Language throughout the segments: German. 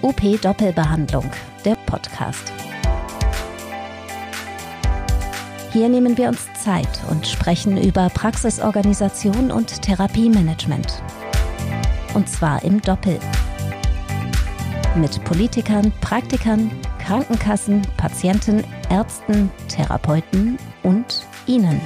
OP Doppelbehandlung, der Podcast. Hier nehmen wir uns Zeit und sprechen über Praxisorganisation und Therapiemanagement. Und zwar im Doppel. Mit Politikern, Praktikern, Krankenkassen, Patienten, Ärzten, Therapeuten und Ihnen.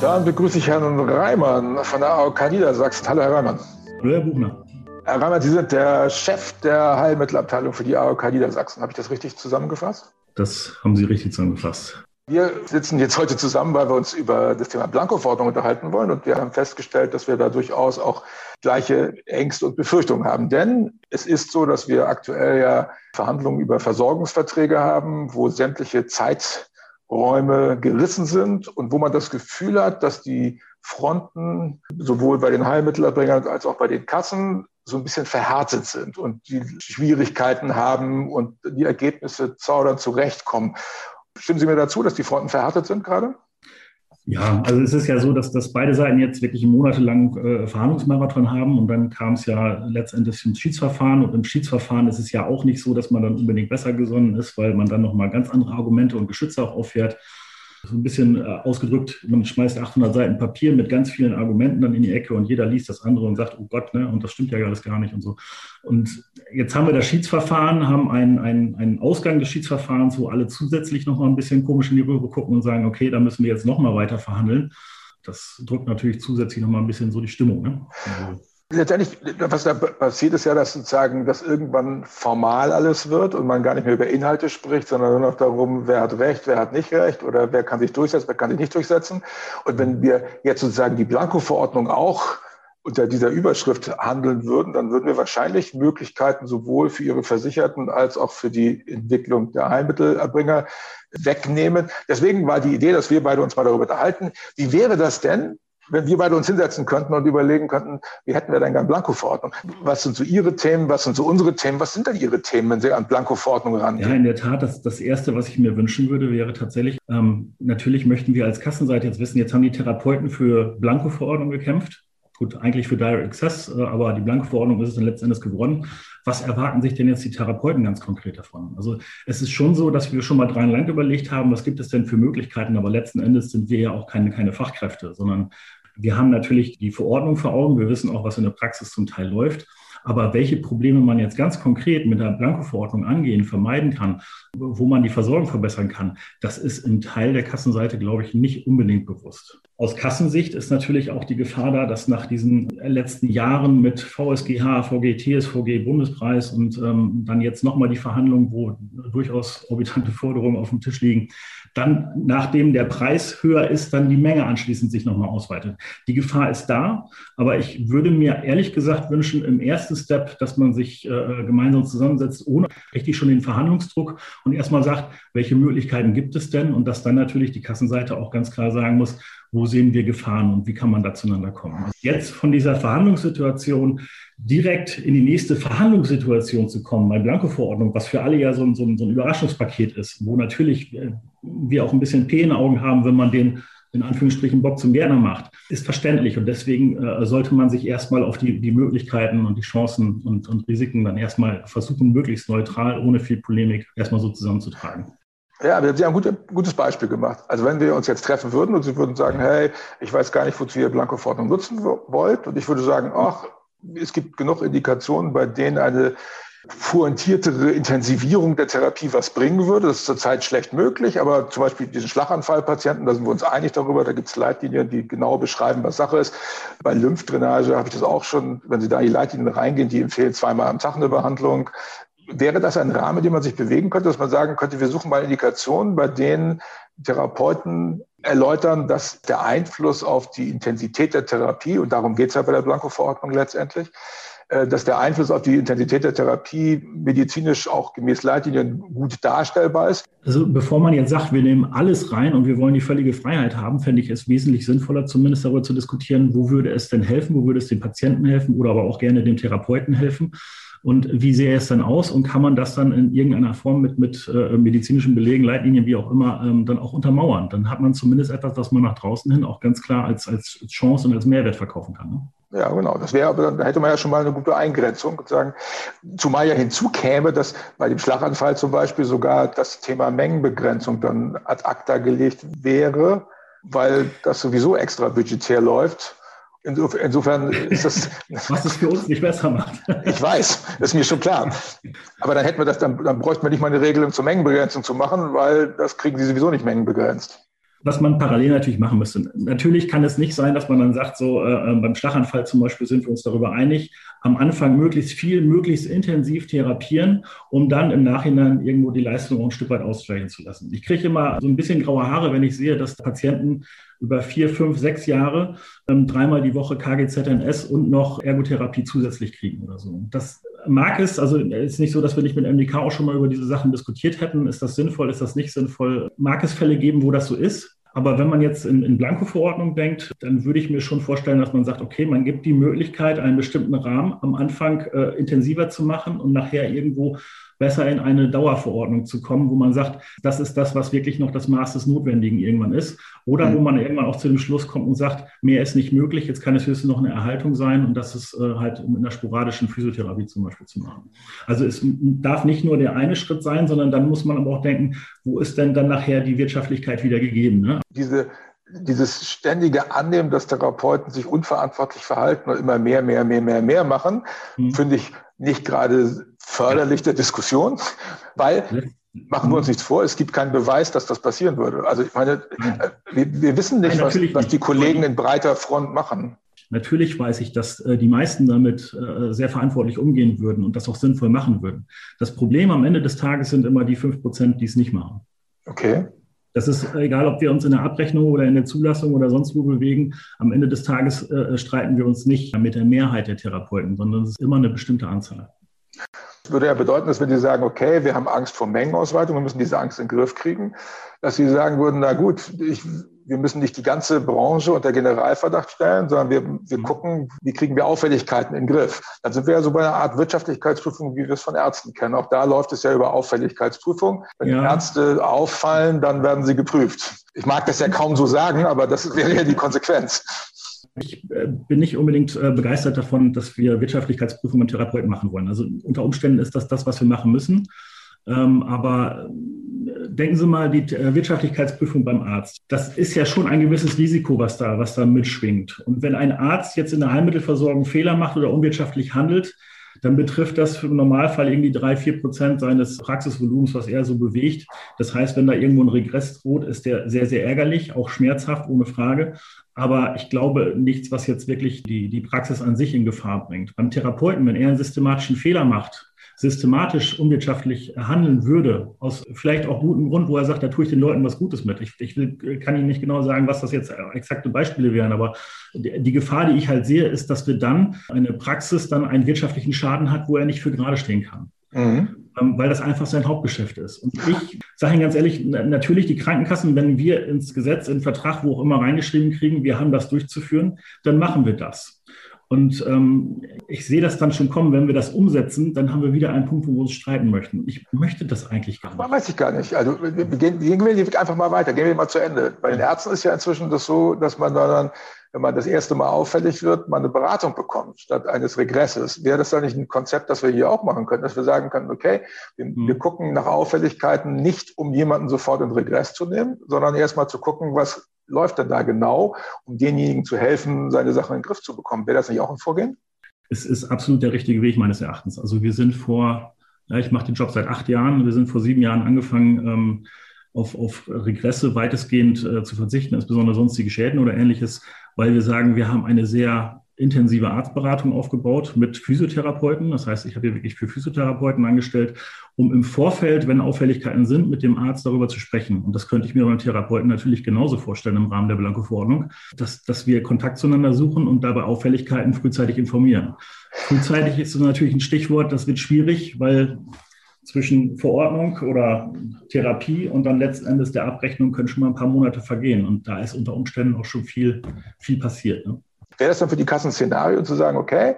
Dann begrüße ich Herrn Reimann von der AOK Niedersachsen. Hallo, Herr Reimann. Hallo, Herr Buchner. Herr Reimann, Sie sind der Chef der Heilmittelabteilung für die AOK Niedersachsen. Habe ich das richtig zusammengefasst? Das haben Sie richtig zusammengefasst. Wir sitzen jetzt heute zusammen, weil wir uns über das Thema Blanko-Verordnung unterhalten wollen. Und wir haben festgestellt, dass wir da durchaus auch gleiche Ängste und Befürchtungen haben. Denn es ist so, dass wir aktuell ja Verhandlungen über Versorgungsverträge haben, wo sämtliche Zeit Räume gerissen sind und wo man das Gefühl hat, dass die Fronten sowohl bei den Heilmittelerbringern als auch bei den Kassen so ein bisschen verhärtet sind und die Schwierigkeiten haben und die Ergebnisse zaudern zurechtkommen. Stimmen Sie mir dazu, dass die Fronten verhärtet sind gerade? Ja, also es ist ja so, dass, dass beide Seiten jetzt wirklich monatelang äh, Verhandlungsmarathon haben und dann kam es ja letztendlich ins Schiedsverfahren und im Schiedsverfahren ist es ja auch nicht so, dass man dann unbedingt besser gesonnen ist, weil man dann nochmal ganz andere Argumente und Geschütze auch auffährt so ein bisschen äh, ausgedrückt, man schmeißt 800 Seiten Papier mit ganz vielen Argumenten dann in die Ecke und jeder liest das andere und sagt, oh Gott, ne, und das stimmt ja alles gar nicht und so. Und jetzt haben wir das Schiedsverfahren, haben einen, einen, einen Ausgang des Schiedsverfahrens, wo alle zusätzlich nochmal ein bisschen komisch in die Röhre gucken und sagen, okay, da müssen wir jetzt nochmal weiter verhandeln. Das drückt natürlich zusätzlich nochmal ein bisschen so die Stimmung. Ne? Also, Letztendlich, was da passiert, ist ja, dass sozusagen das irgendwann formal alles wird und man gar nicht mehr über Inhalte spricht, sondern nur noch darum, wer hat Recht, wer hat nicht Recht oder wer kann sich durchsetzen, wer kann sich nicht durchsetzen. Und wenn wir jetzt sozusagen die Blanko-Verordnung auch unter dieser Überschrift handeln würden, dann würden wir wahrscheinlich Möglichkeiten sowohl für ihre Versicherten als auch für die Entwicklung der Heilmittelerbringer wegnehmen. Deswegen war die Idee, dass wir beide uns mal darüber unterhalten. Wie wäre das denn, wenn wir beide uns hinsetzen könnten und überlegen könnten, wie hätten wir denn gern Blanko-Verordnung? Was sind so Ihre Themen? Was sind so unsere Themen? Was sind denn Ihre Themen, wenn Sie an Blanko-Verordnung rangehen? Ja, in der Tat, das, das Erste, was ich mir wünschen würde, wäre tatsächlich, ähm, natürlich möchten wir als Kassenseite jetzt wissen, jetzt haben die Therapeuten für Blanko-Verordnung gekämpft. Gut, eigentlich für Direct Access, äh, aber die Blanko-Verordnung ist es dann letzten Endes geworden. Was erwarten sich denn jetzt die Therapeuten ganz konkret davon? Also es ist schon so, dass wir schon mal drei lang überlegt haben, was gibt es denn für Möglichkeiten, aber letzten Endes sind wir ja auch keine, keine Fachkräfte, sondern wir haben natürlich die Verordnung vor Augen. Wir wissen auch, was in der Praxis zum Teil läuft. Aber welche Probleme man jetzt ganz konkret mit der Blanko-Verordnung angehen, vermeiden kann, wo man die Versorgung verbessern kann, das ist im Teil der Kassenseite, glaube ich, nicht unbedingt bewusst. Aus Kassensicht ist natürlich auch die Gefahr da, dass nach diesen letzten Jahren mit VSGH, VG, TSVG, Bundespreis und ähm, dann jetzt nochmal die Verhandlungen, wo durchaus orbitante Forderungen auf dem Tisch liegen, dann, nachdem der Preis höher ist, dann die Menge anschließend sich nochmal ausweitet. Die Gefahr ist da, aber ich würde mir ehrlich gesagt wünschen, im ersten Step, dass man sich äh, gemeinsam zusammensetzt, ohne richtig schon den Verhandlungsdruck und erstmal sagt, welche Möglichkeiten gibt es denn und dass dann natürlich die Kassenseite auch ganz klar sagen muss, wo sehen wir Gefahren und wie kann man da zueinander kommen. Jetzt von dieser Verhandlungssituation direkt in die nächste Verhandlungssituation zu kommen, bei Blanko-Verordnung, was für alle ja so ein, so, ein, so ein, Überraschungspaket ist, wo natürlich äh, wir auch ein bisschen P in Augen haben, wenn man den in Anführungsstrichen Bock zum Gärtner macht, ist verständlich. Und deswegen äh, sollte man sich erstmal auf die, die Möglichkeiten und die Chancen und, und Risiken dann erstmal versuchen, möglichst neutral, ohne viel Polemik, erstmal so zusammenzutragen. Ja, Sie haben ein gutes Beispiel gemacht. Also wenn wir uns jetzt treffen würden und Sie würden sagen, hey, ich weiß gar nicht, wozu ihr Blanko-Verordnung nutzen wollt. Und ich würde sagen, ach, es gibt genug Indikationen, bei denen eine pointiertere Intensivierung der Therapie was bringen würde. Das ist zurzeit schlecht möglich, aber zum Beispiel diesen Schlaganfallpatienten, da sind wir uns einig darüber, da gibt es Leitlinien, die genau beschreiben, was Sache ist. Bei Lymphdrainage habe ich das auch schon, wenn Sie da in die Leitlinien reingehen, die empfehlen zweimal am Tag eine Behandlung. Wäre das ein Rahmen, dem man sich bewegen könnte, dass man sagen könnte, wir suchen mal Indikationen, bei denen Therapeuten erläutern, dass der Einfluss auf die Intensität der Therapie, und darum geht es ja bei der Blanko-Verordnung letztendlich, äh, dass der Einfluss auf die Intensität der Therapie medizinisch auch gemäß Leitlinien gut darstellbar ist. Also bevor man jetzt sagt, wir nehmen alles rein und wir wollen die völlige Freiheit haben, fände ich es wesentlich sinnvoller, zumindest darüber zu diskutieren, wo würde es denn helfen, wo würde es dem Patienten helfen oder aber auch gerne dem Therapeuten helfen und wie sähe es dann aus und kann man das dann in irgendeiner Form mit, mit äh, medizinischen Belegen, Leitlinien, wie auch immer, ähm, dann auch untermauern? Dann hat man zumindest etwas, das man nach draußen hin auch ganz klar als, als Chance und als Mehrwert verkaufen kann. Ne? Ja, genau. Das wäre, aber dann hätte man ja schon mal eine gute Eingrenzung. Sozusagen. Zumal ja hinzukäme, dass bei dem Schlaganfall zum Beispiel sogar das Thema Mengenbegrenzung dann ad acta gelegt wäre, weil das sowieso extra budgetär läuft. Insofern ist das. Was es für uns nicht besser macht. Ich weiß, ist mir schon klar. Aber dann hätten wir das, dann, dann bräuchte man nicht mal eine Regelung zur Mengenbegrenzung zu machen, weil das kriegen sie sowieso nicht mengenbegrenzt was man parallel natürlich machen müsste. Natürlich kann es nicht sein, dass man dann sagt, so äh, äh, beim Schlaganfall zum Beispiel sind wir uns darüber einig, am Anfang möglichst viel, möglichst intensiv therapieren, um dann im Nachhinein irgendwo die Leistung ein Stück weit ausgleichen zu lassen. Ich kriege immer so ein bisschen graue Haare, wenn ich sehe, dass Patienten über vier, fünf, sechs Jahre ähm, dreimal die Woche KGZNS und noch Ergotherapie zusätzlich kriegen oder so. Das mag es, also ist nicht so, dass wir nicht mit MDK auch schon mal über diese Sachen diskutiert hätten. Ist das sinnvoll, ist das nicht sinnvoll? Mag es Fälle geben, wo das so ist? Aber wenn man jetzt in, in Blanko-Verordnung denkt, dann würde ich mir schon vorstellen, dass man sagt, okay, man gibt die Möglichkeit, einen bestimmten Rahmen am Anfang äh, intensiver zu machen und nachher irgendwo besser in eine Dauerverordnung zu kommen, wo man sagt, das ist das, was wirklich noch das Maß des Notwendigen irgendwann ist. Oder wo man irgendwann auch zu dem Schluss kommt und sagt, mehr ist nicht möglich, jetzt kann es höchstens noch eine Erhaltung sein und das ist äh, halt in einer sporadischen Physiotherapie zum Beispiel zu machen. Also es darf nicht nur der eine Schritt sein, sondern dann muss man aber auch denken, wo ist denn dann nachher die Wirtschaftlichkeit wieder gegeben? Ne? Diese dieses ständige Annehmen, dass Therapeuten sich unverantwortlich verhalten und immer mehr, mehr, mehr, mehr, mehr machen, mhm. finde ich nicht gerade förderlich der Diskussion, weil machen wir uns nichts vor, es gibt keinen Beweis, dass das passieren würde. Also ich meine, äh, wir, wir wissen nicht, was, was, die Kollegen in breiter Front machen. Natürlich weiß ich, dass äh, die meisten damit äh, sehr verantwortlich umgehen würden und das auch sinnvoll machen würden. Das Problem am Ende des Tages sind immer die fünf Prozent, die es nicht machen. Okay. Das ist egal, ob wir uns in der Abrechnung oder in der Zulassung oder sonst wo bewegen. Am Ende des Tages streiten wir uns nicht mit der Mehrheit der Therapeuten, sondern es ist immer eine bestimmte Anzahl. Das würde ja bedeuten, dass wenn die sagen, okay, wir haben Angst vor Mengenausweitung, wir müssen diese Angst in den Griff kriegen, dass sie sagen würden, na gut, ich, wir müssen nicht die ganze Branche unter Generalverdacht stellen, sondern wir, wir mhm. gucken, wie kriegen wir Auffälligkeiten in den Griff. Dann sind wir ja so bei einer Art Wirtschaftlichkeitsprüfung, wie wir es von Ärzten kennen. Auch da läuft es ja über Auffälligkeitsprüfung. Wenn ja. Ärzte auffallen, dann werden sie geprüft. Ich mag das ja kaum so sagen, aber das wäre ja die Konsequenz. Ich äh, bin nicht unbedingt äh, begeistert davon, dass wir Wirtschaftlichkeitsprüfungen mit Therapeuten machen wollen. Also unter Umständen ist das das, was wir machen müssen. Ähm, aber äh, denken Sie mal, die Wirtschaftlichkeitsprüfung beim Arzt. Das ist ja schon ein gewisses Risiko, was da, was da mitschwingt. Und wenn ein Arzt jetzt in der Heilmittelversorgung Fehler macht oder unwirtschaftlich handelt, dann betrifft das im Normalfall irgendwie drei, vier Prozent seines Praxisvolumens, was er so bewegt. Das heißt, wenn da irgendwo ein Regress droht, ist der sehr, sehr ärgerlich, auch schmerzhaft, ohne Frage. Aber ich glaube nichts, was jetzt wirklich die, die Praxis an sich in Gefahr bringt. Beim Therapeuten, wenn er einen systematischen Fehler macht, systematisch unwirtschaftlich handeln würde, aus vielleicht auch gutem Grund, wo er sagt, da tue ich den Leuten was Gutes mit. Ich, ich will, kann Ihnen nicht genau sagen, was das jetzt exakte Beispiele wären, aber die Gefahr, die ich halt sehe, ist, dass wir dann eine Praxis dann einen wirtschaftlichen Schaden hat, wo er nicht für gerade stehen kann. Mhm. Ähm, weil das einfach sein Hauptgeschäft ist. Und ich sage Ihnen ganz ehrlich, natürlich die Krankenkassen, wenn wir ins Gesetz, in den Vertrag, wo auch immer reingeschrieben kriegen, wir haben das durchzuführen, dann machen wir das. Und ähm, ich sehe das dann schon kommen, wenn wir das umsetzen, dann haben wir wieder einen Punkt, wo wir uns streiten möchten. Ich möchte das eigentlich gar nicht. weiß ich gar nicht. Also wir gehen, gehen wir einfach mal weiter, gehen wir mal zu Ende. Bei den Ärzten ist ja inzwischen das so, dass man dann, wenn man das erste Mal auffällig wird, man eine Beratung bekommt statt eines Regresses. Wäre das dann nicht ein Konzept, das wir hier auch machen können, dass wir sagen können, okay, wir, mhm. wir gucken nach Auffälligkeiten nicht, um jemanden sofort in Regress zu nehmen, sondern erstmal zu gucken, was läuft denn da genau, um denjenigen zu helfen, seine Sachen in den Griff zu bekommen? Wäre das nicht auch ein Vorgehen? Es ist absolut der richtige Weg meines Erachtens. Also wir sind vor, ja, ich mache den Job seit acht Jahren, wir sind vor sieben Jahren angefangen, ähm, auf, auf Regresse weitestgehend äh, zu verzichten, insbesondere sonstige Schäden oder ähnliches, weil wir sagen, wir haben eine sehr intensive Arztberatung aufgebaut mit Physiotherapeuten. Das heißt, ich habe hier wirklich für Physiotherapeuten angestellt, um im Vorfeld, wenn Auffälligkeiten sind, mit dem Arzt darüber zu sprechen. Und das könnte ich mir beim Therapeuten natürlich genauso vorstellen im Rahmen der Blanko-Verordnung, dass, dass wir Kontakt zueinander suchen und dabei Auffälligkeiten frühzeitig informieren. Frühzeitig ist natürlich ein Stichwort, das wird schwierig, weil zwischen Verordnung oder Therapie und dann letzten Endes der Abrechnung können schon mal ein paar Monate vergehen. Und da ist unter Umständen auch schon viel, viel passiert. Ne? Wäre das dann für die Kassen Szenario zu sagen, okay,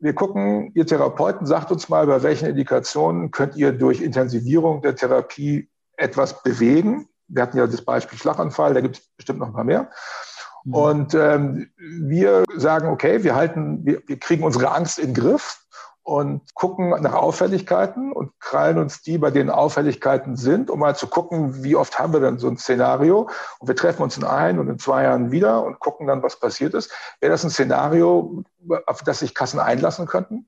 wir gucken, Ihr Therapeuten sagt uns mal, bei welchen Indikationen könnt ihr durch Intensivierung der Therapie etwas bewegen. Wir hatten ja das Beispiel Schlaganfall, da gibt es bestimmt noch ein paar mehr. Mhm. Und ähm, wir sagen, okay, wir halten, wir, wir kriegen unsere Angst in den Griff und gucken nach Auffälligkeiten und krallen uns die, bei denen Auffälligkeiten sind, um mal zu gucken, wie oft haben wir denn so ein Szenario. Und wir treffen uns in ein und in zwei Jahren wieder und gucken dann, was passiert ist. Wäre das ein Szenario, auf das sich Kassen einlassen könnten?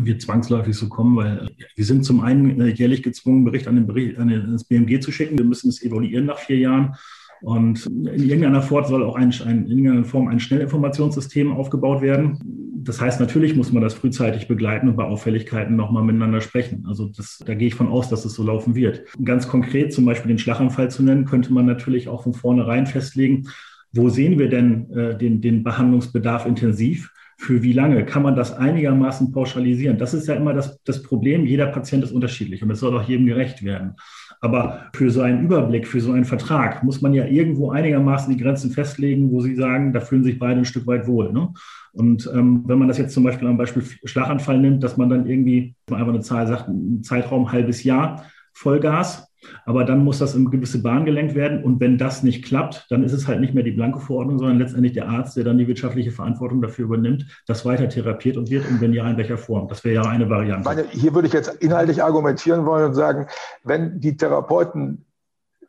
wird zwangsläufig so kommen, weil wir sind zum einen äh, jährlich gezwungen, Bericht an den Bericht an das BMG zu schicken. Wir müssen es evaluieren nach vier Jahren. Und in irgendeiner Form soll auch ein, ein, in irgendeiner Form ein Schnellinformationssystem aufgebaut werden. Das heißt, natürlich muss man das frühzeitig begleiten und bei Auffälligkeiten nochmal miteinander sprechen. Also das, da gehe ich von aus, dass es so laufen wird. Ganz konkret zum Beispiel den Schlaganfall zu nennen, könnte man natürlich auch von vornherein festlegen, wo sehen wir denn äh, den, den Behandlungsbedarf intensiv? Für wie lange kann man das einigermaßen pauschalisieren? Das ist ja immer das, das Problem. Jeder Patient ist unterschiedlich und es soll auch jedem gerecht werden. Aber für so einen Überblick, für so einen Vertrag muss man ja irgendwo einigermaßen die Grenzen festlegen, wo Sie sagen, da fühlen sich beide ein Stück weit wohl. Ne? Und ähm, wenn man das jetzt zum Beispiel am Beispiel Schlaganfall nimmt, dass man dann irgendwie einfach eine Zahl sagt, ein Zeitraum halbes Jahr Vollgas, aber dann muss das in gewisse Bahn gelenkt werden. Und wenn das nicht klappt, dann ist es halt nicht mehr die blanke Verordnung, sondern letztendlich der Arzt, der dann die wirtschaftliche Verantwortung dafür übernimmt, das weiter therapiert und wird. Und wenn ja, in welcher Form? Das wäre ja eine Variante. Meine, hier würde ich jetzt inhaltlich argumentieren wollen und sagen, wenn die Therapeuten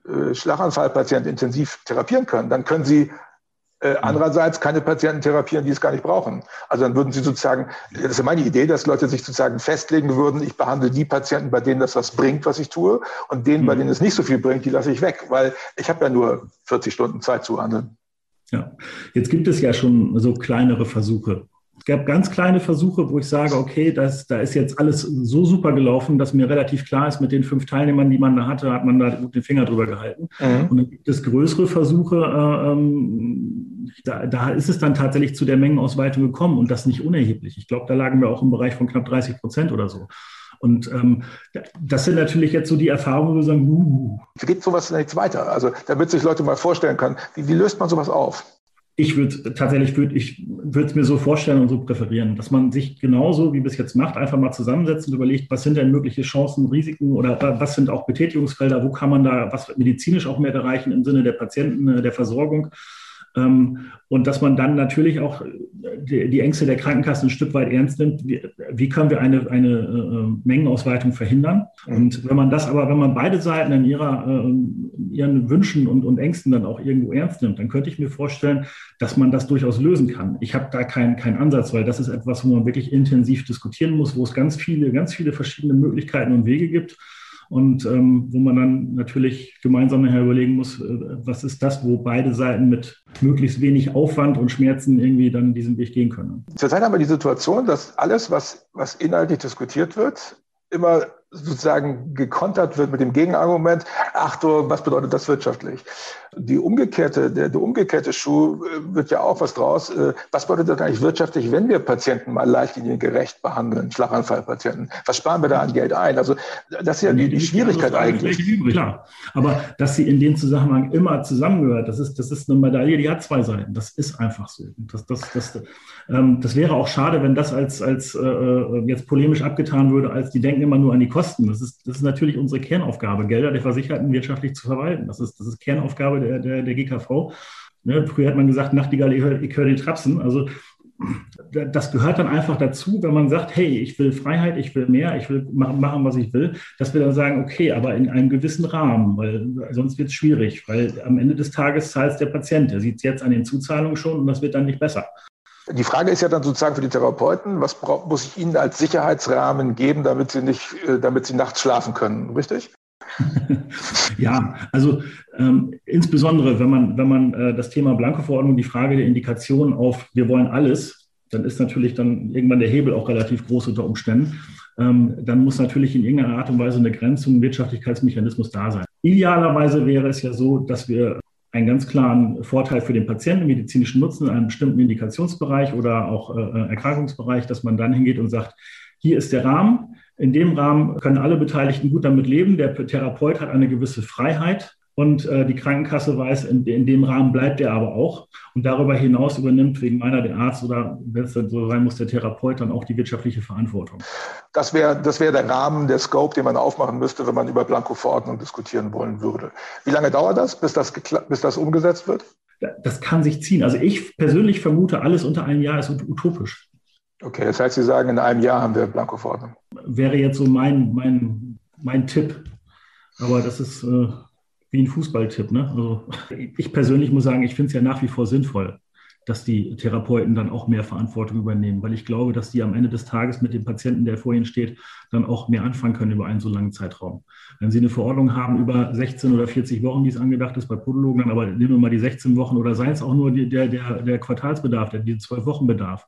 äh, Schlaganfallpatienten intensiv therapieren können, dann können sie äh, andererseits keine Patienten therapieren, die es gar nicht brauchen. Also dann würden sie sozusagen, das ist ja meine Idee, dass Leute sich sozusagen festlegen würden, ich behandle die Patienten, bei denen das was bringt, was ich tue, und denen, mhm. bei denen es nicht so viel bringt, die lasse ich weg, weil ich habe ja nur 40 Stunden Zeit zu handeln. Ja, jetzt gibt es ja schon so kleinere Versuche. Es gab ganz kleine Versuche, wo ich sage, okay, das, da ist jetzt alles so super gelaufen, dass mir relativ klar ist, mit den fünf Teilnehmern, die man da hatte, hat man da gut den Finger drüber gehalten. Mhm. Und dann gibt es größere Versuche, äh, ähm, da, da ist es dann tatsächlich zu der Mengenausweitung gekommen und das nicht unerheblich. Ich glaube, da lagen wir auch im Bereich von knapp 30 Prozent oder so. Und ähm, das sind natürlich jetzt so die Erfahrungen, wo wir sagen, uh. Wie geht sowas jetzt weiter? Also, damit sich Leute mal vorstellen können, wie, wie löst man sowas auf? Ich würde tatsächlich würde ich würde es mir so vorstellen und so präferieren, dass man sich genauso wie bis jetzt macht, einfach mal zusammensetzt und überlegt, was sind denn mögliche Chancen, Risiken oder was sind auch Betätigungsfelder, wo kann man da was medizinisch auch mehr erreichen im Sinne der Patienten, äh, der Versorgung und dass man dann natürlich auch äh, die, die, Ängste der Krankenkassen ein Stück weit ernst nimmt. Wie, wie können wir eine, eine äh, Mengenausweitung verhindern? Und wenn man das aber, wenn man beide Seiten in ihrer, äh, ihren Wünschen und, und Ängsten dann auch irgendwo ernst nimmt, dann könnte ich mir vorstellen, dass man das durchaus lösen kann. Ich habe da keinen keinen Ansatz, weil das ist etwas, wo man wirklich intensiv diskutieren muss, wo es ganz viele, ganz viele verschiedene Möglichkeiten und Wege gibt und ähm, wo man dann natürlich gemeinsam nachher überlegen muss, äh, was ist das, wo beide Seiten mit möglichst wenig Aufwand und Schmerzen irgendwie dann diesen Weg gehen können. Zurzeit haben wir die Situation, dass alles, was, was inhaltlich diskutiert wird, immer sozusagen gekontert wird mit dem Gegenargument, ach du, was bedeutet das wirtschaftlich? Die umgekehrte, der, der umgekehrte Schuh äh, wird ja auch was draus. Äh, was bedeutet das eigentlich wirtschaftlich, wenn wir Patienten mal leichtliniengerecht behandeln, Schlaganfallpatienten? Was sparen wir da an Geld ein? Also das ist ja die, die Schwierigkeit eigentlich. Klar, aber dass sie in dem Zusammenhang immer zusammengehört, das ist, das ist eine Medaille, die hat zwei Seiten. Das ist einfach so. Das, das, das, ähm, das wäre auch schade, wenn das als, als äh, äh jetzt polemisch abgetan würde, als die denken immer nur an die Kosten. Das ist, das ist natürlich unsere Kernaufgabe, Gelder der Versicherten wirtschaftlich zu verwalten. Das ist, das ist Kernaufgabe der, der, der GKV. Ne, früher hat man gesagt, Nachtigall, ich höre, ich höre den Trapsen. Also das gehört dann einfach dazu, wenn man sagt, hey, ich will Freiheit, ich will mehr, ich will machen, was ich will, dass wir dann sagen, okay, aber in einem gewissen Rahmen, weil sonst wird es schwierig, weil am Ende des Tages zahlt der Patient. Der sieht es jetzt an den Zuzahlungen schon und das wird dann nicht besser. Die Frage ist ja dann sozusagen für die Therapeuten, was muss ich ihnen als Sicherheitsrahmen geben, damit sie nicht, äh, damit sie nachts schlafen können, richtig? ja, also ähm, insbesondere, wenn man, wenn man äh, das Thema Blankoverordnung, die Frage der Indikation auf wir wollen alles, dann ist natürlich dann irgendwann der Hebel auch relativ groß unter Umständen. Ähm, dann muss natürlich in irgendeiner Art und Weise eine Grenzung, ein Wirtschaftlichkeitsmechanismus da sein. Idealerweise wäre es ja so, dass wir einen ganz klaren Vorteil für den Patienten, medizinischen Nutzen in einem bestimmten Indikationsbereich oder auch äh, Erkrankungsbereich, dass man dann hingeht und sagt, hier ist der Rahmen. In dem Rahmen können alle Beteiligten gut damit leben. Der Therapeut hat eine gewisse Freiheit und äh, die Krankenkasse weiß, in, in, dem Rahmen bleibt er aber auch. Und darüber hinaus übernimmt wegen meiner der Arzt oder wenn es dann so sein muss, der Therapeut dann auch die wirtschaftliche Verantwortung. Das wäre das wär der Rahmen, der Scope, den man aufmachen müsste, wenn man über Blanko-Verordnung diskutieren wollen würde. Wie lange dauert das, bis das, bis das umgesetzt wird? das kann sich ziehen. Also ich persönlich vermute, alles unter einem Jahr ist utopisch. Okay, das heißt, Sie sagen, in einem Jahr haben wir Blankoverordnung. Wäre jetzt so mein, mein, mein Tipp. Aber das ist äh, wie ein Fußballtipp. Ne? Also ich persönlich muss sagen, ich finde es ja nach wie vor sinnvoll, dass die Therapeuten dann auch mehr Verantwortung übernehmen, weil ich glaube, dass die am Ende des Tages mit dem Patienten, der vor ihnen steht, dann auch mehr anfangen können über einen so langen Zeitraum. Wenn Sie eine Verordnung haben über 16 oder 40 Wochen, wie es angedacht ist bei Podologen, dann aber nehmen wir mal die 16 Wochen oder sei es auch nur die, der, der, der Quartalsbedarf, der, die 12 Wochen Bedarf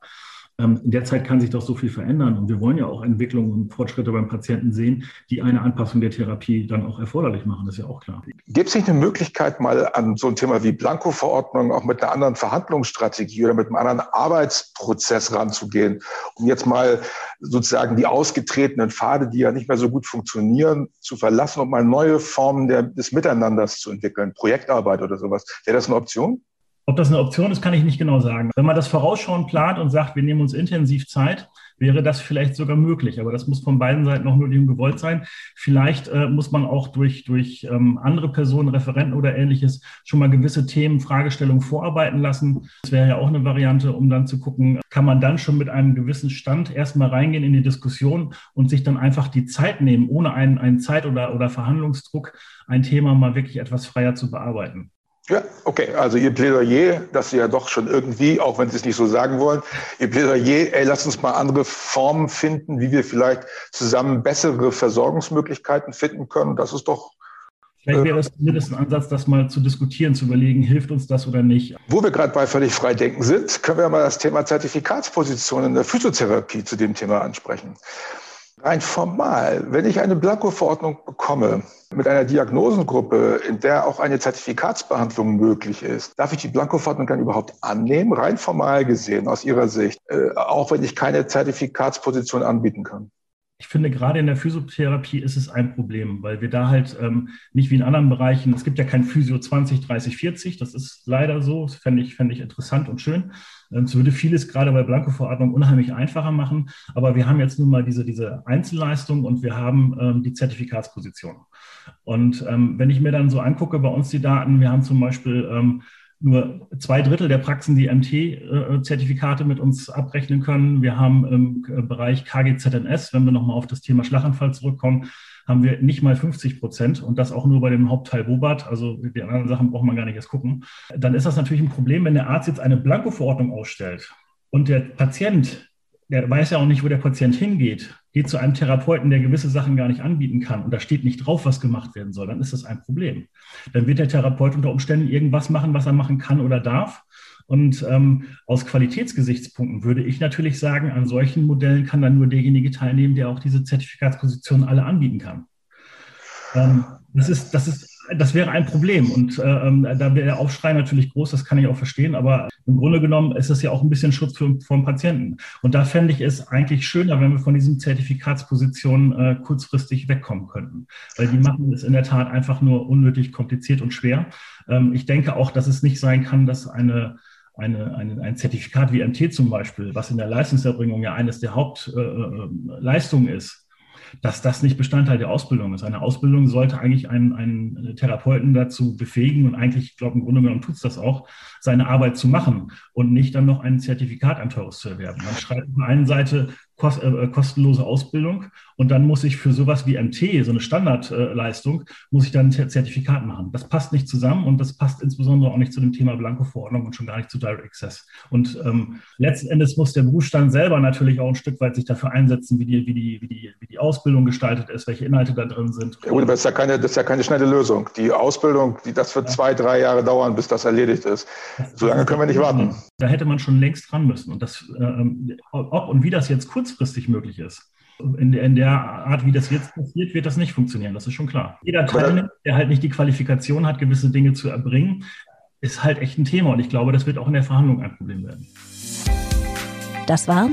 in der Zeit kann sich doch so viel verändern. Und wir wollen ja auch Entwicklungen und Fortschritte beim Patienten sehen, die eine Anpassung der Therapie dann auch erforderlich machen. Das ist ja auch klar. Gibt es nicht eine Möglichkeit, mal an so ein Thema wie Blanko-Verordnung auch mit einer anderen Verhandlungsstrategie oder mit einem anderen Arbeitsprozess ranzugehen, um jetzt mal sozusagen die ausgetretenen Pfade, die ja nicht mehr so gut funktionieren, zu verlassen und mal neue Formen des Miteinanders zu entwickeln, Projektarbeit oder sowas? Wäre das eine Option? Ob das eine Option ist, kann ich nicht genau sagen. Wenn man das vorausschauend plant und sagt, wir nehmen uns intensiv Zeit, wäre das vielleicht sogar möglich. Aber das muss von beiden Seiten noch nur gewollt sein. Vielleicht äh, muss man auch durch, durch ähm, andere Personen, Referenten oder ähnliches schon mal gewisse Themen, Fragestellungen vorarbeiten lassen. Das wäre ja auch eine Variante, um dann zu gucken, kann man dann schon mit einem gewissen Stand erstmal reingehen in die Diskussion und sich dann einfach die Zeit nehmen, ohne einen, einen Zeit- oder, oder Verhandlungsdruck, ein Thema mal wirklich etwas freier zu bearbeiten. Ja, okay. Also Ihr Plädoyer, dass Sie ja doch schon irgendwie, auch wenn Sie es nicht so sagen wollen, Ihr Plädoyer, ey, lass uns mal andere Formen finden, wie wir vielleicht zusammen bessere Versorgungsmöglichkeiten finden können. Das ist doch Vielleicht wäre es zumindest ein Ansatz, das mal zu diskutieren, zu überlegen, hilft uns das oder nicht. Wo wir gerade bei völlig frei denken sind, können wir mal das Thema Zertifikatsposition in der Physiotherapie zu dem Thema ansprechen. Rein formal, wenn ich eine Blanko-Verordnung bekomme mit einer Diagnosengruppe, in der auch eine Zertifikatsbehandlung möglich ist, darf ich die Blanko-Verordnung dann überhaupt annehmen? Rein formal gesehen, aus Ihrer Sicht, äh, auch wenn ich keine Zertifikatsposition anbieten kann? Ich finde, gerade in der Physiotherapie ist es ein Problem, weil wir da halt ähm, nicht wie in anderen Bereichen, es gibt ja kein Physio 20, 30, 40, das ist leider so, das fände ich, fände ich interessant und schön. Ähm, es würde vieles gerade bei Blanko-Verordnung unheimlich einfacher machen, aber wir haben jetzt nun mal diese, diese Einzelleistung und wir haben ähm, die Zertifikatsposition. Und ähm, wenn ich mir dann so angucke, bei uns die Daten, wir haben zum Beispiel ähm, nur zwei Drittel der Praxen, die MT-Zertifikate mit uns abrechnen können. Wir haben im äh, Bereich KGZNS, wenn wir nochmal auf das Thema Schlaganfall zurückkommen, haben wir nicht mal 50 Prozent und das auch nur bei dem Hauptteil Bobat. Also die anderen Sachen braucht man gar nicht erst gucken. Dann ist das natürlich ein Problem, wenn der Arzt jetzt eine Blanko-Verordnung ausstellt und der Patient der weiß ja auch nicht, wo der Patient hingeht, geht zu einem Therapeuten, der gewisse Sachen gar nicht anbieten kann und da steht nicht drauf, was gemacht werden soll, dann ist das ein Problem. Dann wird der Therapeut unter Umständen irgendwas machen, was er machen kann oder darf. Und ähm, aus Qualitätsgesichtspunkten würde ich natürlich sagen, an solchen Modellen kann dann nur derjenige teilnehmen, der auch diese Zertifikatspositionen alle anbieten kann. Ähm, das ist, das ist das wäre ein Problem. Und äh, ähm, da wäre der Aufschrei natürlich groß, das kann ich auch verstehen. Aber im Grunde genommen ist es ja auch ein bisschen Schutz für, vom Patienten. Und da fände ich es eigentlich schöner, wenn wir von diesen Zertifikatspositionen äh, kurzfristig wegkommen könnten. Weil die machen es in der Tat einfach nur unnötig kompliziert und schwer. Ähm, ich denke auch, dass es nicht sein kann, dass eine eine, eine, ein Zertifikat wie MT zum Beispiel, was in der Leistungserbringung ja eines der Hauptleistungen äh, äh ist, dass das nicht Bestandteil der Ausbildung ist. Eine Ausbildung sollte eigentlich einen, einen Therapeuten dazu befähigen und eigentlich, ich glaube, im Grunde genommen tut es das auch, seine Arbeit zu machen und nicht dann noch ein Zertifikat ein teures zu erwerben. Man schreibt auf der einen Seite kost, äh, kostenlose Ausbildung und dann muss ich für sowas wie MT, so eine Standardleistung, muss ich dann ein Zertifikat machen. Das passt nicht zusammen und das passt insbesondere auch nicht zu dem Thema Blanko-Verordnung und schon gar nicht zu Direct Access. Und ähm, letzten Endes muss der Berufsstand selber natürlich auch ein Stück weit sich dafür einsetzen, wie die, wie die, wie die, wie die Ausbildung gestaltet ist, welche Inhalte da drin sind. Ja, gut, aber das ist ja keine, das ist ja keine schnelle Lösung. Die Ausbildung, die, das wird ja. zwei, drei Jahre dauern, bis das erledigt ist. So lange können wir nicht warten. Da hätte man schon längst dran müssen. Und das, äh, ob und wie das jetzt kurzfristig möglich ist, in der, in der, Art, wie das jetzt passiert, wird das nicht funktionieren. Das ist schon klar. Jeder Teilnehmer, der halt nicht die Qualifikation hat, gewisse Dinge zu erbringen, ist halt echt ein Thema. Und ich glaube, das wird auch in der Verhandlung ein Problem werden. Das war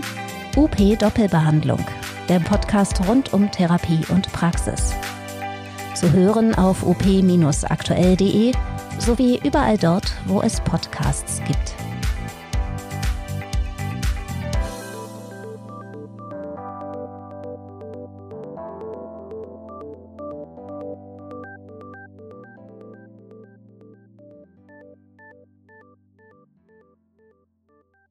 UP Doppelbehandlung, der Podcast rund um Therapie und Praxis. Zu hören auf op-aktuell.de sowie überall dort, wo es Podcasts gibt.